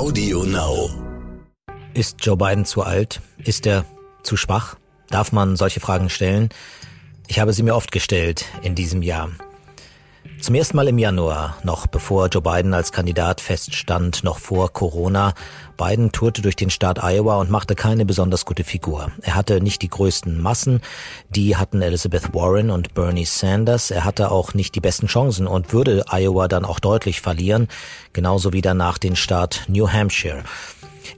Audio Now. Ist Joe Biden zu alt? Ist er zu schwach? Darf man solche Fragen stellen? Ich habe sie mir oft gestellt in diesem Jahr. Zum ersten Mal im Januar, noch bevor Joe Biden als Kandidat feststand, noch vor Corona. Biden tourte durch den Staat Iowa und machte keine besonders gute Figur. Er hatte nicht die größten Massen, die hatten Elizabeth Warren und Bernie Sanders. Er hatte auch nicht die besten Chancen und würde Iowa dann auch deutlich verlieren, genauso wie danach den Staat New Hampshire.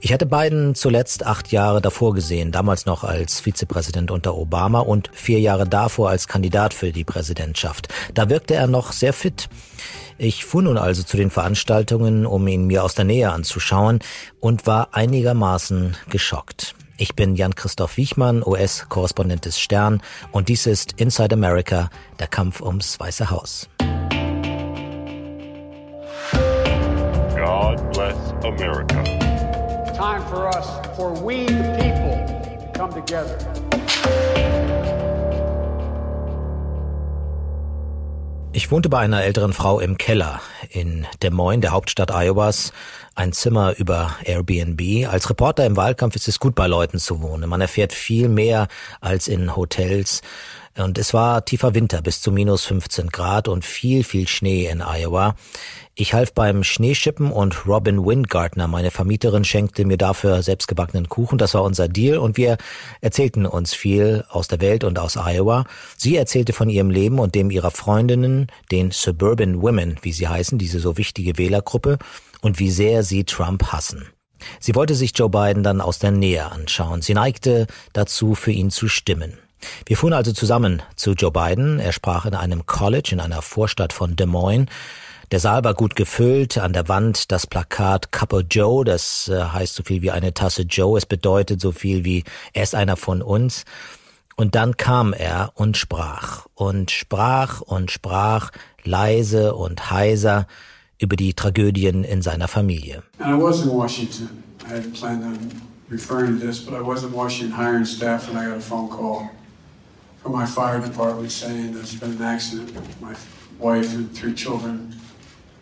Ich hatte Biden zuletzt acht Jahre davor gesehen, damals noch als Vizepräsident unter Obama und vier Jahre davor als Kandidat für die Präsidentschaft. Da wirkte er noch sehr fit. Ich fuhr nun also zu den Veranstaltungen, um ihn mir aus der Nähe anzuschauen und war einigermaßen geschockt. Ich bin Jan-Christoph Wiechmann, US-Korrespondent des Stern und dies ist Inside America, der Kampf ums Weiße Haus. God bless America. Time for us, for we the people, to come together. Ich wohnte bei einer älteren Frau im Keller in Des Moines, der Hauptstadt Iowas, ein Zimmer über Airbnb. Als Reporter im Wahlkampf ist es gut, bei Leuten zu wohnen. Man erfährt viel mehr als in Hotels. Und es war tiefer Winter bis zu minus 15 Grad und viel, viel Schnee in Iowa. Ich half beim Schneeschippen und Robin Windgartner, meine Vermieterin, schenkte mir dafür selbstgebackenen Kuchen. Das war unser Deal und wir erzählten uns viel aus der Welt und aus Iowa. Sie erzählte von ihrem Leben und dem ihrer Freundinnen, den Suburban Women, wie sie heißen, diese so wichtige Wählergruppe, und wie sehr sie Trump hassen. Sie wollte sich Joe Biden dann aus der Nähe anschauen. Sie neigte dazu, für ihn zu stimmen. Wir fuhren also zusammen zu Joe Biden. Er sprach in einem College in einer Vorstadt von Des Moines. Der Saal war gut gefüllt, an der Wand das Plakat Cup of Joe, das äh, heißt so viel wie eine Tasse Joe, es bedeutet so viel wie er ist einer von uns. Und dann kam er und sprach und sprach und sprach leise und heiser über die Tragödien in seiner Familie. Washington. I hadn't planned on referring to this, but I was in Washington hiring staff, and I got a phone call from my fire department saying there's been an accident. My wife and three children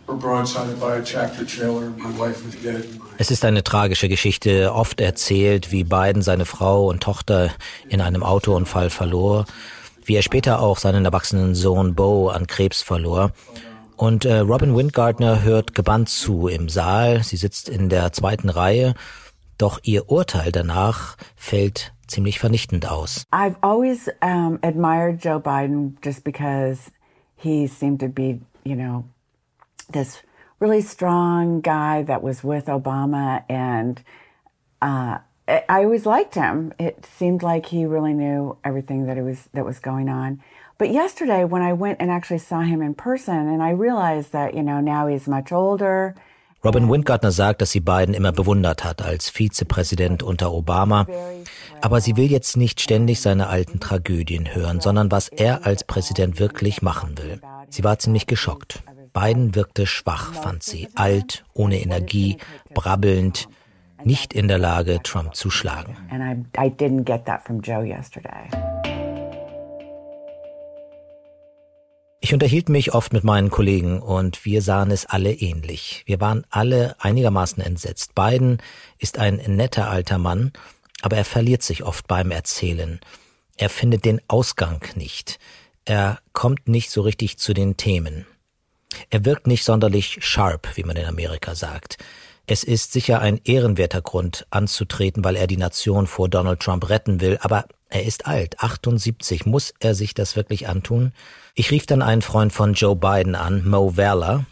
were broadsided by a tractor trailer. My wife was dead. Es ist eine tragische Geschichte, oft erzählt, wie Biden seine Frau und Tochter in einem Autounfall verlor, wie er später auch seinen erwachsenen Sohn Bo an Krebs verlor. Und äh, Robin Windgardner hört gebannt zu im Saal. Sie sitzt in der zweiten Reihe, doch ihr Urteil danach fällt ziemlich vernichtend aus. I've always um, admired Joe Biden just because he seemed to be, you know, this really strong guy that was with Obama, and uh, I always liked him. It seemed like he really knew everything that it was that was going on. But yesterday, when I went and actually saw him in person, and I realized that you know now he's much older. Robin Windgardner sagt, dass sie Biden immer bewundert hat als Vizepräsident unter Obama. Aber sie will jetzt nicht ständig seine alten Tragödien hören, sondern was er als Präsident wirklich machen will. Sie war ziemlich geschockt. Biden wirkte schwach, fand sie, alt, ohne Energie, brabbelnd, nicht in der Lage, Trump zu schlagen. Ich unterhielt mich oft mit meinen Kollegen und wir sahen es alle ähnlich. Wir waren alle einigermaßen entsetzt. Biden ist ein netter alter Mann, aber er verliert sich oft beim Erzählen. Er findet den Ausgang nicht. Er kommt nicht so richtig zu den Themen. Er wirkt nicht sonderlich sharp, wie man in Amerika sagt. Es ist sicher ein ehrenwerter Grund anzutreten, weil er die Nation vor Donald Trump retten will, aber er ist alt, 78. Muss er sich das wirklich antun? Ich rief dann einen Freund von Joe Biden an, Mo Valor.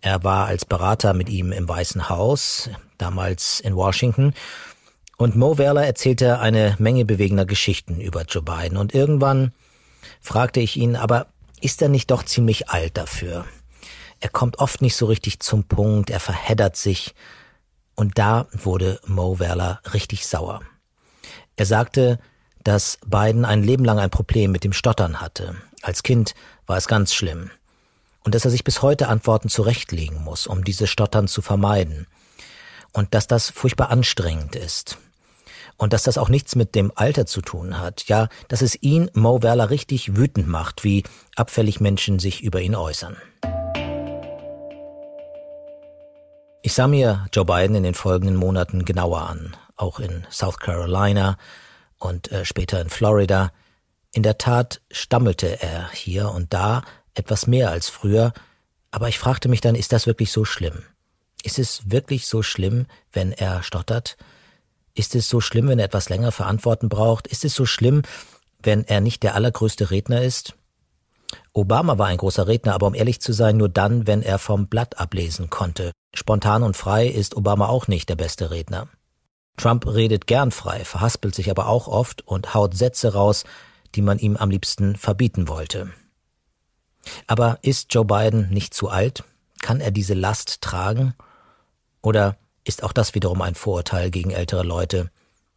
Er war als Berater mit ihm im Weißen Haus, damals in Washington. Und Mo Valor erzählte eine Menge bewegender Geschichten über Joe Biden. Und irgendwann fragte ich ihn, aber ist er nicht doch ziemlich alt dafür? Er kommt oft nicht so richtig zum Punkt, er verheddert sich. Und da wurde Mo Valor richtig sauer. Er sagte, dass Biden ein Leben lang ein Problem mit dem Stottern hatte. Als Kind war es ganz schlimm. Und dass er sich bis heute Antworten zurechtlegen muss, um dieses Stottern zu vermeiden. Und dass das furchtbar anstrengend ist. Und dass das auch nichts mit dem Alter zu tun hat. Ja, dass es ihn, Mo Werler, richtig wütend macht, wie abfällig Menschen sich über ihn äußern. Ich sah mir Joe Biden in den folgenden Monaten genauer an, auch in South Carolina und äh, später in Florida. In der Tat stammelte er hier und da etwas mehr als früher, aber ich fragte mich dann, ist das wirklich so schlimm? Ist es wirklich so schlimm, wenn er stottert? Ist es so schlimm, wenn er etwas länger verantworten braucht? Ist es so schlimm, wenn er nicht der allergrößte Redner ist? Obama war ein großer Redner, aber um ehrlich zu sein, nur dann, wenn er vom Blatt ablesen konnte. Spontan und frei ist Obama auch nicht der beste Redner. Trump redet gern frei, verhaspelt sich aber auch oft und haut Sätze raus, die man ihm am liebsten verbieten wollte. Aber ist Joe Biden nicht zu alt? Kann er diese Last tragen? Oder ist auch das wiederum ein Vorurteil gegen ältere Leute?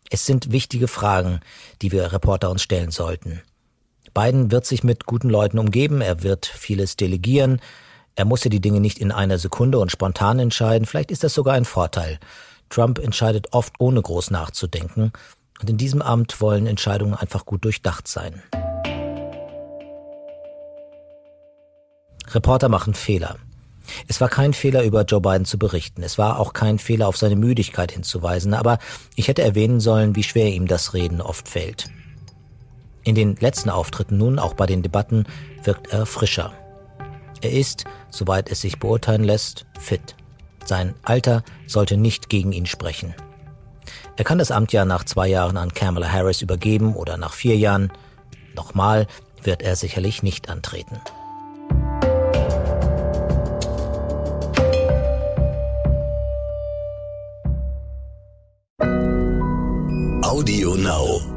Es sind wichtige Fragen, die wir Reporter uns stellen sollten. Biden wird sich mit guten Leuten umgeben, er wird vieles delegieren, er muss ja die Dinge nicht in einer Sekunde und spontan entscheiden, vielleicht ist das sogar ein Vorteil. Trump entscheidet oft ohne groß nachzudenken, und in diesem Amt wollen Entscheidungen einfach gut durchdacht sein. Reporter machen Fehler. Es war kein Fehler, über Joe Biden zu berichten. Es war auch kein Fehler, auf seine Müdigkeit hinzuweisen. Aber ich hätte erwähnen sollen, wie schwer ihm das Reden oft fällt. In den letzten Auftritten nun, auch bei den Debatten, wirkt er frischer. Er ist, soweit es sich beurteilen lässt, fit. Sein Alter sollte nicht gegen ihn sprechen. Er kann das Amt ja nach zwei Jahren an Kamala Harris übergeben oder nach vier Jahren. Nochmal wird er sicherlich nicht antreten. Audio Now.